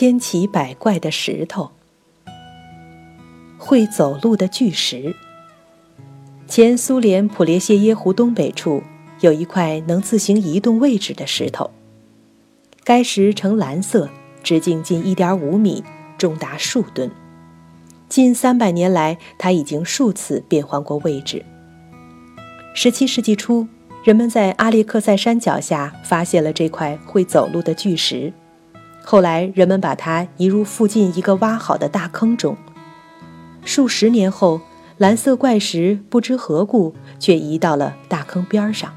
千奇百怪的石头，会走路的巨石。前苏联普列谢耶湖东北处有一块能自行移动位置的石头，该石呈蓝色，直径近1.5米，重达数吨。近三百年来，它已经数次变换过位置。17世纪初，人们在阿列克塞山脚下发现了这块会走路的巨石。后来，人们把它移入附近一个挖好的大坑中。数十年后，蓝色怪石不知何故却移到了大坑边上。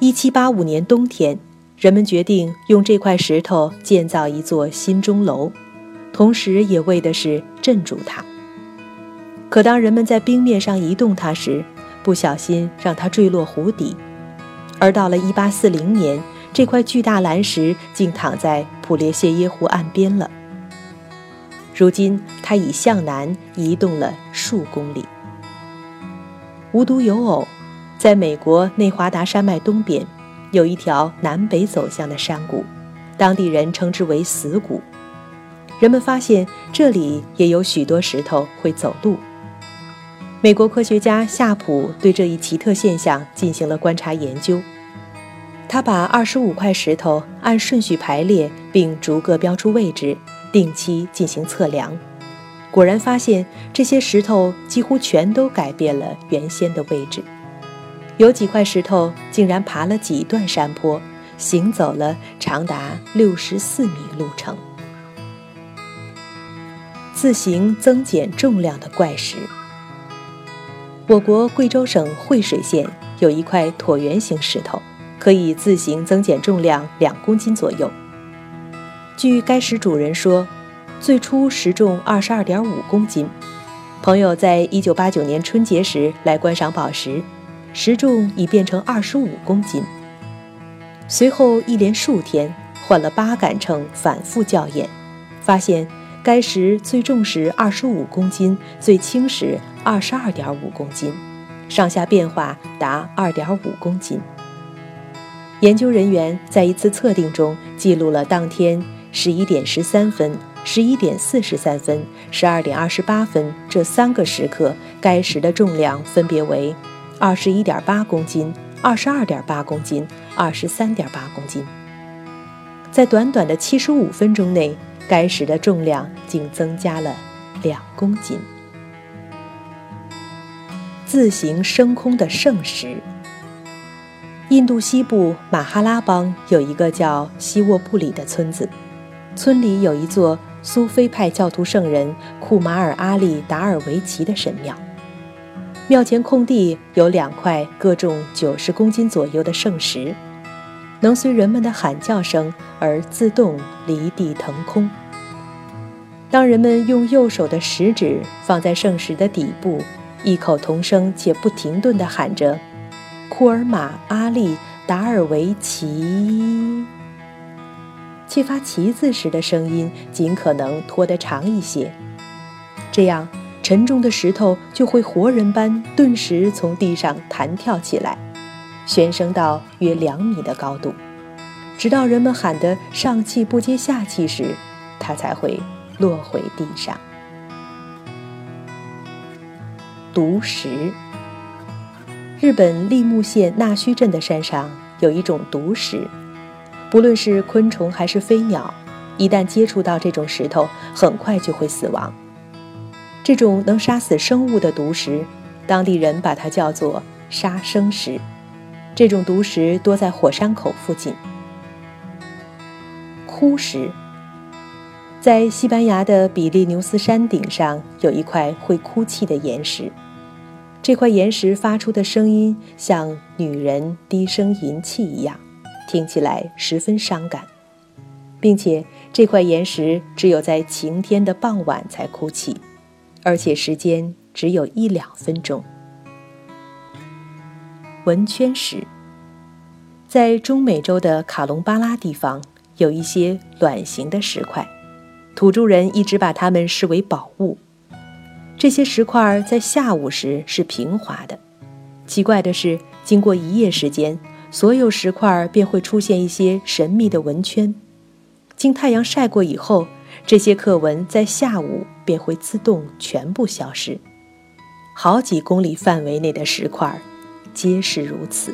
1785年冬天，人们决定用这块石头建造一座新钟楼，同时也为的是镇住它。可当人们在冰面上移动它时，不小心让它坠落湖底，而到了1840年。这块巨大蓝石竟躺在普列谢耶湖岸边了。如今，它已向南移动了数公里。无独有偶，在美国内华达山脉东边，有一条南北走向的山谷，当地人称之为“死谷”。人们发现这里也有许多石头会走路。美国科学家夏普对这一奇特现象进行了观察研究。他把二十五块石头按顺序排列，并逐个标出位置，定期进行测量。果然发现，这些石头几乎全都改变了原先的位置。有几块石头竟然爬了几段山坡，行走了长达六十四米路程。自行增减重量的怪石。我国贵州省惠水县有一块椭圆形石头。可以自行增减重量两公斤左右。据该石主人说，最初石重二十二点五公斤。朋友在一九八九年春节时来观赏宝石，石重已变成二十五公斤。随后一连数天换了八杆秤反复校验，发现该石最重时二十五公斤，最轻时二十二点五公斤，上下变化达二点五公斤。研究人员在一次测定中记录了当天十一点十三分、十一点四十三分、十二点二十八分这三个时刻，该石的重量分别为二十一点八公斤、二十二点八公斤、二十三点八公斤。在短短的七十五分钟内，该石的重量竟增加了两公斤。自行升空的圣石。印度西部马哈拉邦有一个叫西沃布里的村子，村里有一座苏菲派教徒圣人库马尔阿利达尔维奇的神庙，庙前空地有两块各重九十公斤左右的圣石，能随人们的喊叫声而自动离地腾空。当人们用右手的食指放在圣石的底部，异口同声且不停顿地喊着。库尔马阿利达尔维奇，切发“旗子时的声音尽可能拖得长一些，这样沉重的石头就会活人般顿时从地上弹跳起来，旋升到约两米的高度，直到人们喊得上气不接下气时，它才会落回地上。毒石。日本立木县那须镇的山上有一种毒石，不论是昆虫还是飞鸟，一旦接触到这种石头，很快就会死亡。这种能杀死生物的毒石，当地人把它叫做“杀生石”。这种毒石多在火山口附近。哭石，在西班牙的比利牛斯山顶上有一块会哭泣的岩石。这块岩石发出的声音像女人低声吟泣一样，听起来十分伤感，并且这块岩石只有在晴天的傍晚才哭泣，而且时间只有一两分钟。文圈石，在中美洲的卡隆巴拉地方有一些卵形的石块，土著人一直把它们视为宝物。这些石块在下午时是平滑的，奇怪的是，经过一夜时间，所有石块便会出现一些神秘的纹圈。经太阳晒过以后，这些刻纹在下午便会自动全部消失，好几公里范围内的石块皆是如此。